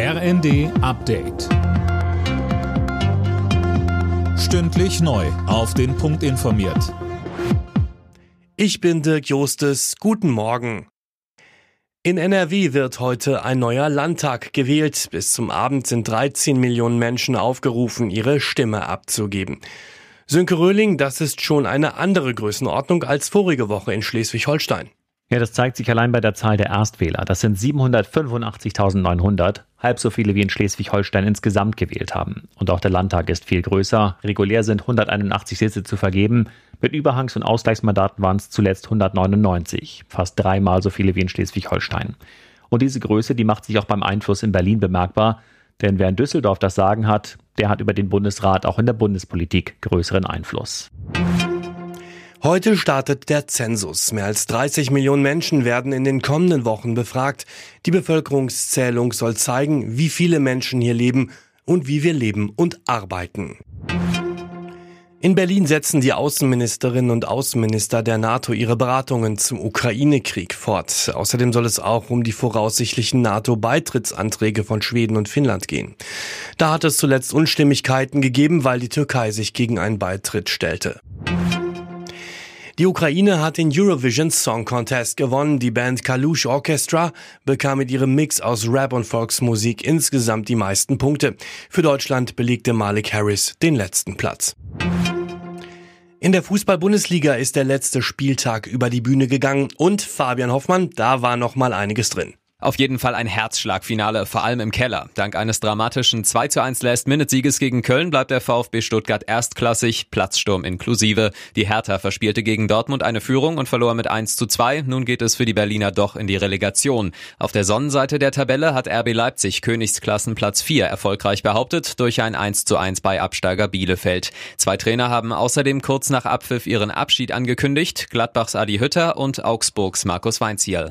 RND Update. Stündlich neu. Auf den Punkt informiert. Ich bin Dirk Jostes. Guten Morgen. In NRW wird heute ein neuer Landtag gewählt. Bis zum Abend sind 13 Millionen Menschen aufgerufen, ihre Stimme abzugeben. Sönke Röhling, das ist schon eine andere Größenordnung als vorige Woche in Schleswig-Holstein. Ja, das zeigt sich allein bei der Zahl der Erstwähler. Das sind 785.900, halb so viele wie in Schleswig-Holstein insgesamt gewählt haben. Und auch der Landtag ist viel größer. Regulär sind 181 Sitze zu vergeben. Mit Überhangs- und Ausgleichsmandaten waren es zuletzt 199, fast dreimal so viele wie in Schleswig-Holstein. Und diese Größe, die macht sich auch beim Einfluss in Berlin bemerkbar. Denn wer in Düsseldorf das Sagen hat, der hat über den Bundesrat auch in der Bundespolitik größeren Einfluss. Heute startet der Zensus. Mehr als 30 Millionen Menschen werden in den kommenden Wochen befragt. Die Bevölkerungszählung soll zeigen, wie viele Menschen hier leben und wie wir leben und arbeiten. In Berlin setzen die Außenministerinnen und Außenminister der NATO ihre Beratungen zum Ukraine-Krieg fort. Außerdem soll es auch um die voraussichtlichen NATO-Beitrittsanträge von Schweden und Finnland gehen. Da hat es zuletzt Unstimmigkeiten gegeben, weil die Türkei sich gegen einen Beitritt stellte. Die Ukraine hat den Eurovision Song Contest gewonnen. Die Band Kalush Orchestra bekam mit ihrem Mix aus Rap und Volksmusik insgesamt die meisten Punkte. Für Deutschland belegte Malik Harris den letzten Platz. In der Fußball-Bundesliga ist der letzte Spieltag über die Bühne gegangen und Fabian Hoffmann, da war noch mal einiges drin. Auf jeden Fall ein Herzschlagfinale, vor allem im Keller. Dank eines dramatischen 2 zu 1 Last-Minute-Sieges gegen Köln bleibt der VfB Stuttgart erstklassig, Platzsturm inklusive. Die Hertha verspielte gegen Dortmund eine Führung und verlor mit 1 zu 2. Nun geht es für die Berliner doch in die Relegation. Auf der Sonnenseite der Tabelle hat RB Leipzig Königsklassenplatz 4 erfolgreich behauptet durch ein 1 zu 1 bei Absteiger Bielefeld. Zwei Trainer haben außerdem kurz nach Abpfiff ihren Abschied angekündigt, Gladbachs Adi Hütter und Augsburgs Markus Weinzierl.